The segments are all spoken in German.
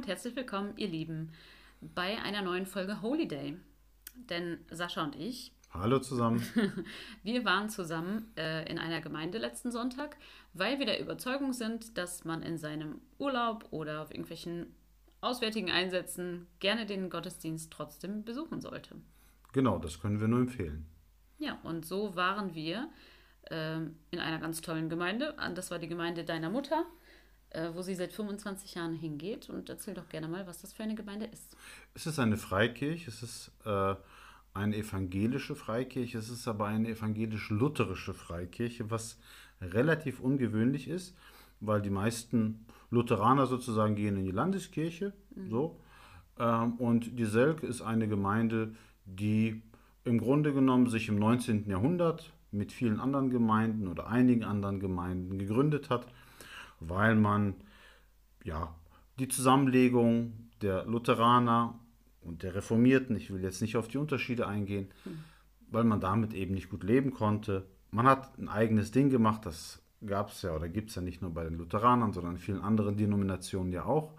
und herzlich willkommen, ihr Lieben, bei einer neuen Folge Holiday. Denn Sascha und ich, Hallo zusammen. wir waren zusammen äh, in einer Gemeinde letzten Sonntag, weil wir der Überzeugung sind, dass man in seinem Urlaub oder auf irgendwelchen auswärtigen Einsätzen gerne den Gottesdienst trotzdem besuchen sollte. Genau, das können wir nur empfehlen. Ja, und so waren wir ähm, in einer ganz tollen Gemeinde. Das war die Gemeinde deiner Mutter äh, wo sie seit 25 Jahren hingeht. Und erzähl doch gerne mal, was das für eine Gemeinde ist. Es ist eine Freikirche, es ist äh, eine evangelische Freikirche, es ist aber eine evangelisch-lutherische Freikirche, was relativ ungewöhnlich ist, weil die meisten Lutheraner sozusagen gehen in die Landeskirche. Mhm. So. Ähm, und die Selk ist eine Gemeinde, die im Grunde genommen sich im 19. Jahrhundert mit vielen anderen Gemeinden oder einigen anderen Gemeinden gegründet hat weil man ja die Zusammenlegung der Lutheraner und der Reformierten, ich will jetzt nicht auf die Unterschiede eingehen, hm. weil man damit eben nicht gut leben konnte. Man hat ein eigenes Ding gemacht, das gab es ja oder gibt es ja nicht nur bei den Lutheranern, sondern in vielen anderen Denominationen ja auch.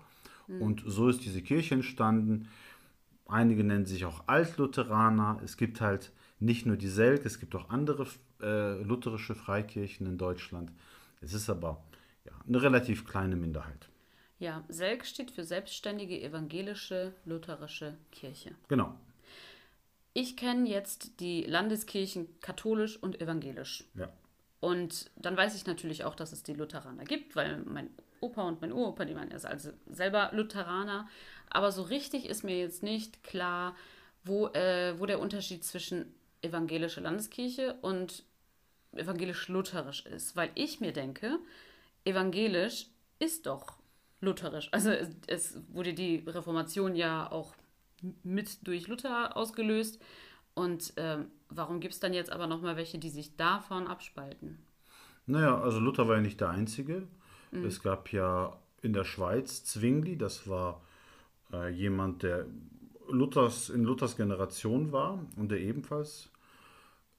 Hm. Und so ist diese Kirche entstanden. Einige nennen sich auch Altlutheraner. Es gibt halt nicht nur die Selk, es gibt auch andere äh, lutherische Freikirchen in Deutschland. Es ist aber ja, eine relativ kleine Minderheit. Ja, SELK steht für Selbstständige Evangelische Lutherische Kirche. Genau. Ich kenne jetzt die Landeskirchen katholisch und evangelisch. Ja. Und dann weiß ich natürlich auch, dass es die Lutheraner gibt, weil mein Opa und mein Uropa, die waren erst also selber Lutheraner. Aber so richtig ist mir jetzt nicht klar, wo, äh, wo der Unterschied zwischen evangelische Landeskirche und evangelisch-lutherisch ist. Weil ich mir denke, evangelisch ist doch lutherisch. Also es, es, wurde die Reformation ja auch mit durch Luther ausgelöst. Und ähm, warum gibt es dann jetzt aber nochmal welche, die sich davon abspalten? Naja, also Luther war ja nicht der Einzige. Mhm. Es gab ja in der Schweiz Zwingli, das war äh, jemand, der Luthers, in Luthers Generation war und der ebenfalls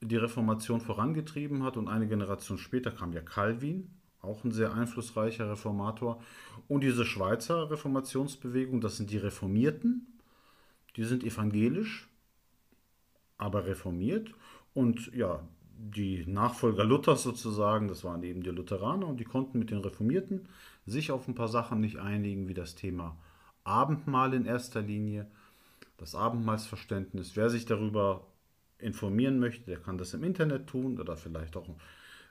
die Reformation vorangetrieben hat. Und eine Generation später kam ja Calvin, auch ein sehr einflussreicher Reformator. Und diese Schweizer Reformationsbewegung, das sind die Reformierten, die sind evangelisch, aber reformiert. Und ja, die Nachfolger Luthers sozusagen, das waren eben die Lutheraner und die konnten mit den Reformierten sich auf ein paar Sachen nicht einigen, wie das Thema Abendmahl in erster Linie, das Abendmahlsverständnis. Wer sich darüber informieren möchte, der kann das im Internet tun oder vielleicht auch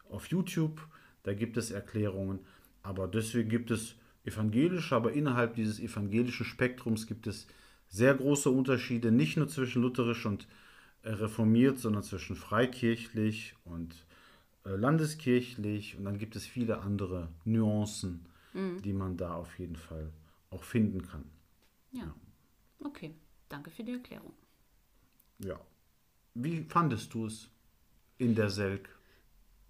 auf YouTube da gibt es Erklärungen. Aber deswegen gibt es evangelische, aber innerhalb dieses evangelischen Spektrums gibt es sehr große Unterschiede, nicht nur zwischen lutherisch und äh, reformiert, sondern zwischen freikirchlich und äh, landeskirchlich. Und dann gibt es viele andere Nuancen, mhm. die man da auf jeden Fall auch finden kann. Ja. ja. Okay, danke für die Erklärung. Ja. Wie fandest du es in der Selk?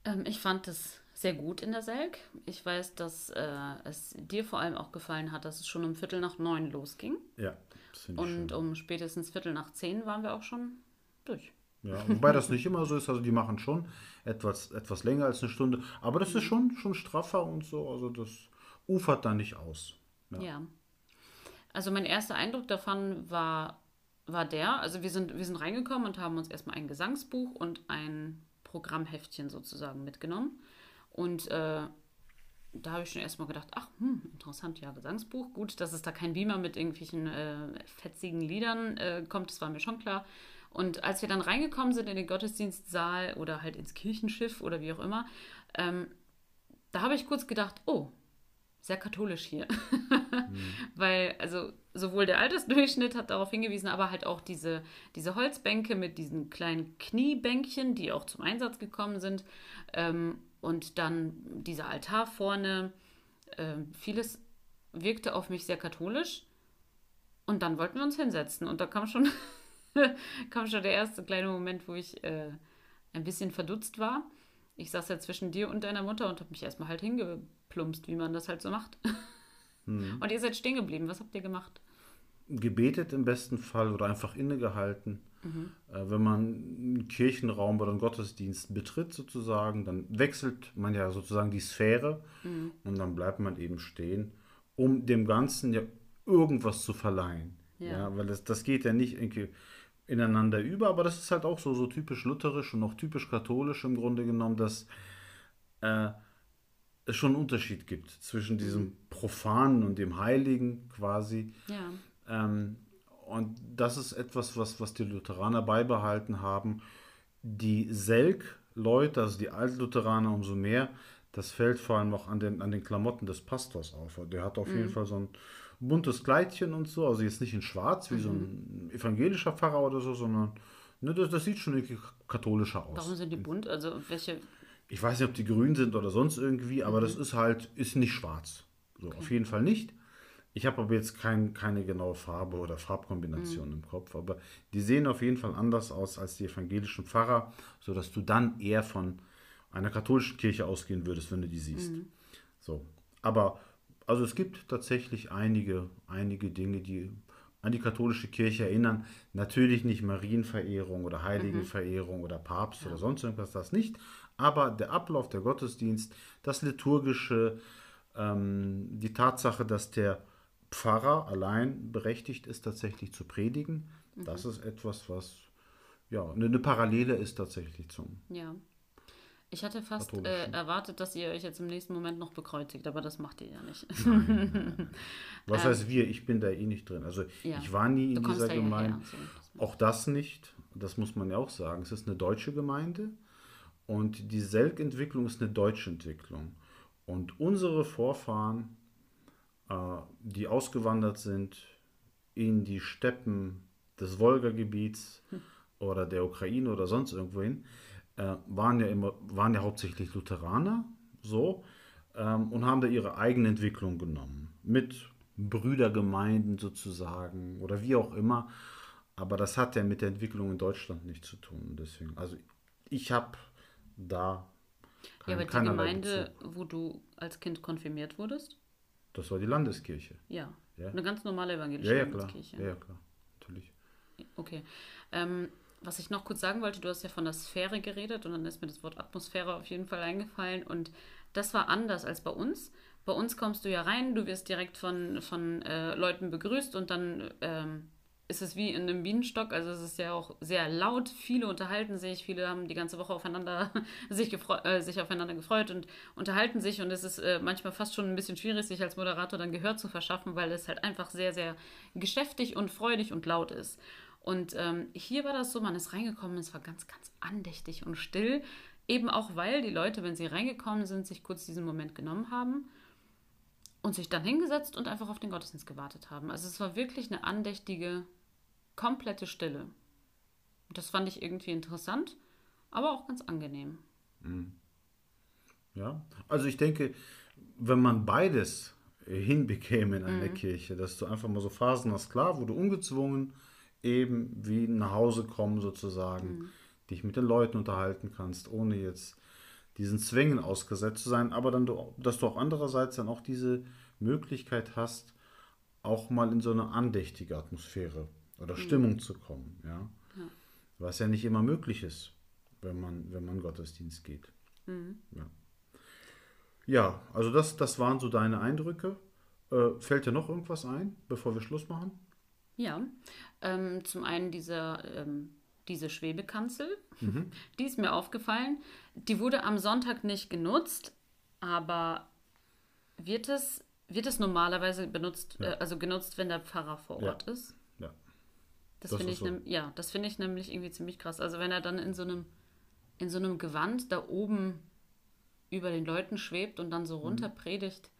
Ähm, ich fand es sehr gut in der Selk. Ich weiß, dass äh, es dir vor allem auch gefallen hat, dass es schon um Viertel nach neun losging. Ja, das finde ich Und schön. um spätestens Viertel nach zehn waren wir auch schon durch. Ja, wobei das nicht immer so ist. Also die machen schon etwas, etwas länger als eine Stunde. Aber das ist schon, schon straffer und so. Also das ufert da nicht aus. Ja. ja. Also mein erster Eindruck davon war, war der, also wir sind, wir sind reingekommen und haben uns erstmal ein Gesangsbuch und ein Programmheftchen sozusagen mitgenommen. Und äh, da habe ich schon erstmal gedacht, ach, hm, interessant, ja, Gesangsbuch. Gut, dass es da kein Beamer mit irgendwelchen äh, fetzigen Liedern äh, kommt, das war mir schon klar. Und als wir dann reingekommen sind in den Gottesdienstsaal oder halt ins Kirchenschiff oder wie auch immer, ähm, da habe ich kurz gedacht, oh, sehr katholisch hier. mhm. Weil, also sowohl der Altersdurchschnitt hat darauf hingewiesen, aber halt auch diese, diese Holzbänke mit diesen kleinen Kniebänkchen, die auch zum Einsatz gekommen sind. Ähm, und dann dieser Altar vorne. Äh, vieles wirkte auf mich sehr katholisch. Und dann wollten wir uns hinsetzen. Und da kam schon, kam schon der erste kleine Moment, wo ich äh, ein bisschen verdutzt war. Ich saß ja zwischen dir und deiner Mutter und habe mich erstmal halt hingeplumpst, wie man das halt so macht. Mhm. Und ihr seid stehen geblieben. Was habt ihr gemacht? Gebetet im besten Fall oder einfach innegehalten. Mhm. Äh, wenn man einen Kirchenraum oder einen Gottesdienst betritt, sozusagen, dann wechselt man ja sozusagen die Sphäre mhm. und dann bleibt man eben stehen, um dem Ganzen ja irgendwas zu verleihen. Ja, Ja. weil das, das geht ja nicht irgendwie ineinander über, aber das ist halt auch so, so typisch lutherisch und auch typisch katholisch im Grunde genommen, dass äh, es schon einen Unterschied gibt zwischen diesem Profanen und dem Heiligen quasi. Ja. Ähm, und das ist etwas, was, was die Lutheraner beibehalten haben. Die Selk-Leute, also die Altlutheraner umso mehr, das fällt vor allem auch an den, an den Klamotten des Pastors auf. Der hat auf jeden Fall so ein buntes Kleidchen und so, also jetzt nicht in schwarz wie so ein evangelischer Pfarrer oder so, sondern ne, das, das sieht schon irgendwie katholischer aus. Warum sind die bunt? Also welche. Ich weiß nicht, ob die grün sind oder sonst irgendwie, aber das ist halt, ist nicht schwarz. So, auf jeden Fall nicht. Ich habe aber jetzt kein, keine genaue Farbe oder Farbkombination im Kopf, aber die sehen auf jeden Fall anders aus als die evangelischen Pfarrer, sodass du dann eher von einer katholischen Kirche ausgehen würdest, wenn du die siehst. So. Aber also es gibt tatsächlich einige, einige Dinge, die an die katholische Kirche erinnern. Natürlich nicht Marienverehrung oder Heiligenverehrung oder Papst oder sonst irgendwas, das nicht. Aber der Ablauf der Gottesdienst, das Liturgische, ähm, die Tatsache, dass der Pfarrer allein berechtigt ist, tatsächlich zu predigen, das ist etwas, was ja eine, Parallele ist tatsächlich zum. Ja. Ich hatte fast äh, erwartet, dass ihr euch jetzt im nächsten Moment noch bekreuzigt, aber das macht ihr ja nicht. Was heißt wir? Ich bin da eh nicht drin. Also Ähm, Ja. ich war nie in dieser ja Gemeinde. her, so, das- Auch das nicht. Das muss man ja auch sagen. Es ist eine deutsche Gemeinde und die Selk-Entwicklung ist eine deutsche Entwicklung. Und unsere Vorfahren, die ausgewandert sind in die Steppen des Wolgagebiets oder der Ukraine oder sonst irgendwohin, äh, waren ja immer, waren ja hauptsächlich Lutheraner, so, ähm, und haben da ihre eigene Entwicklung genommen. Mit Brüdergemeinden sozusagen oder wie auch immer. Aber das hat ja mit der Entwicklung in Deutschland nichts zu tun. Deswegen, also ich habe da Ja, kein- aber die Gemeinde, Bezug. wo du als Kind konfirmiert wurdest? Das war die Landeskirche. Ja. Ja. Eine ganz normale evangelische Ja, ja, klar. Landeskirche. Ja, ja, klar. Natürlich. Okay. Ähm, was ich noch kurz sagen wollte, du hast ja von der Sphäre geredet und dann ist mir das Wort Atmosphäre auf jeden Fall eingefallen und das war anders als bei uns. Bei uns kommst du ja rein, du wirst direkt von, von äh, Leuten begrüßt und dann ähm, ist es wie in einem Bienenstock, also es ist ja auch sehr laut, viele unterhalten sich, viele haben die ganze Woche aufeinander sich, äh, sich aufeinander gefreut und unterhalten sich und es ist äh, manchmal fast schon ein bisschen schwierig, sich als Moderator dann Gehör zu verschaffen, weil es halt einfach sehr, sehr geschäftig und freudig und laut ist. Und ähm, hier war das so, man ist reingekommen, es war ganz, ganz andächtig und still. Eben auch, weil die Leute, wenn sie reingekommen sind, sich kurz diesen Moment genommen haben und sich dann hingesetzt und einfach auf den Gottesdienst gewartet haben. Also es war wirklich eine andächtige, komplette Stille. Das fand ich irgendwie interessant, aber auch ganz angenehm. Ja, also ich denke, wenn man beides hinbekäme in einer Kirche, dass du einfach mal so Phasen hast, klar, wo du ungezwungen eben wie nach Hause kommen sozusagen, dich mit den Leuten unterhalten kannst, ohne jetzt diesen Zwängen ausgesetzt zu sein, aber dann, du, dass du auch andererseits dann auch diese Möglichkeit hast, auch mal in so eine andächtige Atmosphäre oder Stimmung zu kommen, ja? Was ja nicht immer möglich ist, wenn man, wenn man Gottesdienst geht. Ja. Ja, also das, das waren so deine Eindrücke. Äh, fällt dir noch irgendwas ein, bevor wir Schluss machen? Ja, ähm, zum einen dieser, ähm, diese Schwebekanzel, die ist mir aufgefallen. Die wurde am Sonntag nicht genutzt, aber wird es, wird es normalerweise benutzt, Ja. äh, also genutzt, wenn der Pfarrer vor Ja. Ort ist? Das, Das finde ich, so. ja, das finde ich nämlich irgendwie ziemlich krass. Also wenn er dann in so einem, in so einem Gewand da oben über den Leuten schwebt und dann so Mhm. runter predigt,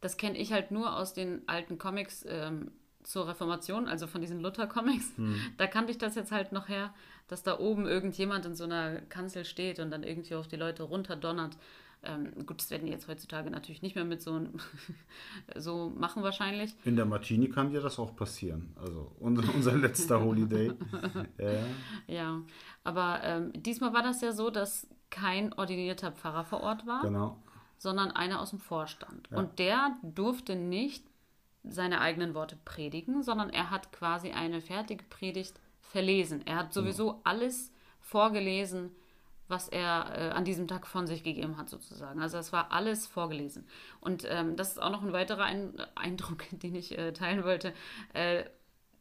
das kenne ich halt nur aus den alten Comics ähm, zur Reformation, also von diesen Luther-Comics. Mhm. Da kannte ich das jetzt halt noch her, dass da oben irgendjemand in so einer Kanzel steht und dann irgendwie auf die Leute runterdonnert. Ähm, gut, das werden die jetzt heutzutage natürlich nicht mehr mit so, so machen wahrscheinlich. In der Martini kann dir das auch passieren. Also unser, unser letzter Holiday. Ja, Ja, aber ähm, diesmal war das ja so, dass kein ordinierter Pfarrer vor Ort war, genau. sondern einer aus dem Vorstand. Ja. Und der durfte nicht seine eigenen Worte predigen, sondern er hat quasi eine fertige Predigt verlesen. Er hat sowieso alles vorgelesen, was er äh, an diesem Tag von sich gegeben hat, sozusagen. Also es war alles vorgelesen. Und ähm, das ist auch noch ein weiterer ein Eindruck, den ich äh, teilen wollte, äh,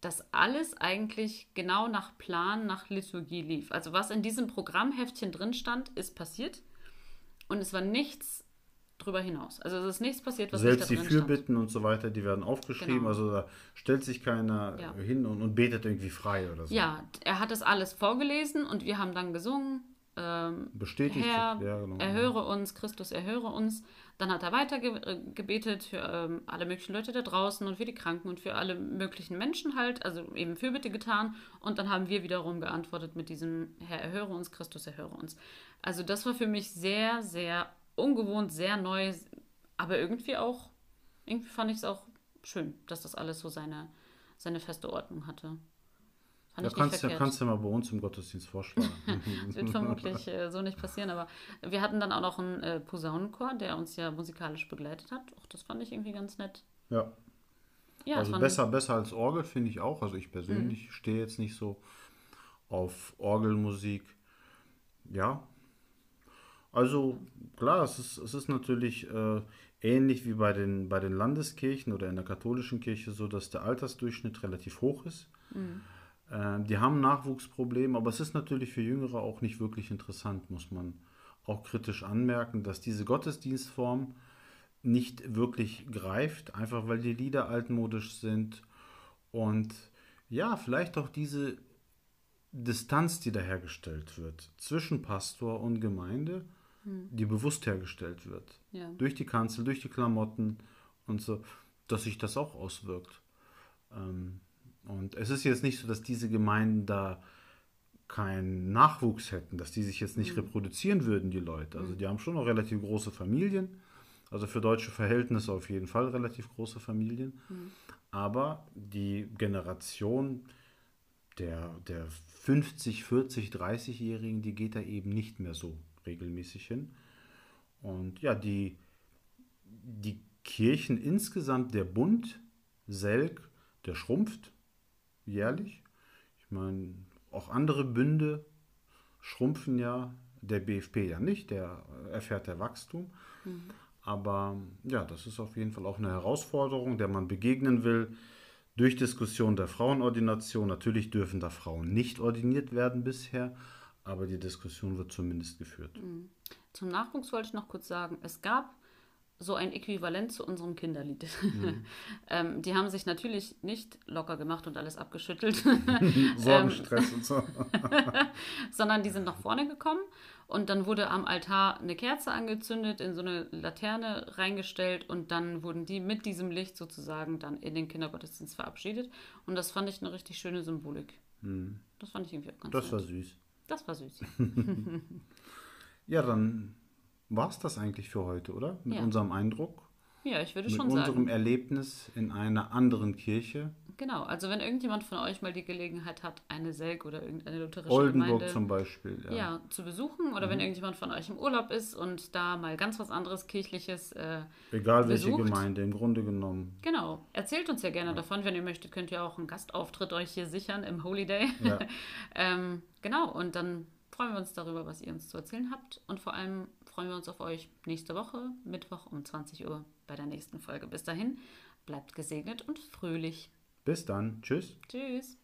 dass alles eigentlich genau nach Plan, nach Liturgie lief. Also was in diesem Programmheftchen drin stand, ist passiert. Und es war nichts drüber hinaus. Also es ist nichts passiert, was Selbst nicht da die Fürbitten stand. und so weiter, die werden aufgeschrieben. Genau. Also da stellt sich keiner ja. hin und, und, betet irgendwie frei oder so. Ja, er hat das alles vorgelesen und wir haben dann gesungen. Ähm, Bestätigt. Herr, ja, genau. erhöre uns, Christus, erhöre uns. Dann hat er weiter äh, gebetet für ähm, alle möglichen Leute da draußen und für die Kranken und für alle möglichen Menschen halt, also eben Fürbitte getan. Und dann haben wir wiederum geantwortet mit diesem Herr, erhöre uns, Christus, erhöre uns. Also das war für mich sehr, sehr ungewohnt, sehr neu, aber irgendwie auch, irgendwie fand ich es auch schön, dass das alles so seine, seine feste Ordnung hatte. Fand ja, kannst, ja, kannst du mal bei uns im Gottesdienst vorschlagen. das wird vermutlich äh, so nicht passieren, aber wir hatten dann auch noch einen äh, Posaunenchor, der uns ja musikalisch begleitet hat. Auch das fand ich irgendwie ganz nett. Ja. ja also besser, besser als Orgel finde ich auch. Also ich persönlich mhm. stehe jetzt nicht so auf Orgelmusik. Ja, also klar, es ist, es ist natürlich äh, ähnlich wie bei den, bei den Landeskirchen oder in der katholischen Kirche so, dass der Altersdurchschnitt relativ hoch ist. Mhm. Äh, die haben Nachwuchsprobleme, aber es ist natürlich für Jüngere auch nicht wirklich interessant, muss man auch kritisch anmerken, dass diese Gottesdienstform nicht wirklich greift, einfach weil die Lieder altmodisch sind und ja, vielleicht auch diese Distanz, die da hergestellt wird zwischen Pastor und Gemeinde, hm. die bewusst hergestellt wird. Ja. Durch die Kanzel, durch die Klamotten und so, dass sich das auch auswirkt. Ähm, und es ist jetzt nicht so, dass diese Gemeinden da keinen Nachwuchs hätten, dass die sich jetzt nicht mhm. reproduzieren würden, die Leute. Also hm. die haben schon noch relativ große Familien. Also für deutsche Verhältnisse auf jeden Fall relativ große Familien. Mhm. Aber die Generation der, der 50, 40, 30-Jährigen, die geht da eben nicht mehr so regelmäßig hin. Und ja, die, die Kirchen insgesamt, der Bund, Selk, der schrumpft jährlich. Ich meine, auch andere Bünde schrumpfen ja, der BFP ja nicht, der erfährt der Wachstum. Mhm. Aber ja, das ist auf jeden Fall auch eine Herausforderung, der man begegnen will. Durch Diskussion der Frauenordination. Natürlich dürfen da Frauen nicht ordiniert werden bisher, aber die Diskussion wird zumindest geführt. Mhm. Zum Nachwuchs wollte ich noch kurz sagen, es gab so ein Äquivalent zu unserem Kinderlied. Mhm. ähm, die haben sich natürlich nicht locker gemacht und alles abgeschüttelt. Sorgenstress und so. sondern die sind nach vorne gekommen und dann wurde am Altar eine Kerze angezündet, in so eine Laterne reingestellt und dann wurden die mit diesem Licht sozusagen dann in den Kindergottesdienst verabschiedet. Und das fand ich eine richtig schöne Symbolik. Mhm. Das fand ich irgendwie auch ganz Das nett. war süß. Das war süß. ja, dann war es das eigentlich für heute, oder? Mit ja. unserem Eindruck. Ja, ich würde schon sagen. Mit unserem Erlebnis in einer anderen Kirche. Genau, also wenn irgendjemand von euch mal die Gelegenheit hat, eine Selk oder irgendeine lutherische Oldenburg Gemeinde zum Beispiel, ja. ja zu besuchen oder mhm. wenn irgendjemand von euch im Urlaub ist und da mal ganz was anderes kirchliches äh, Egal besucht. welche Gemeinde, im Grunde genommen. Genau, erzählt uns ja gerne ja. davon. Wenn ihr möchtet, könnt ihr auch einen Gastauftritt euch hier sichern im Holy Day. Ja. ähm, genau, und dann freuen wir uns darüber, was ihr uns zu erzählen habt und vor allem freuen wir uns auf euch nächste Woche, Mittwoch um 20 Uhr bei der nächsten Folge. Bis dahin, bleibt gesegnet und fröhlich. Bis dann. Tschüss. Tschüss.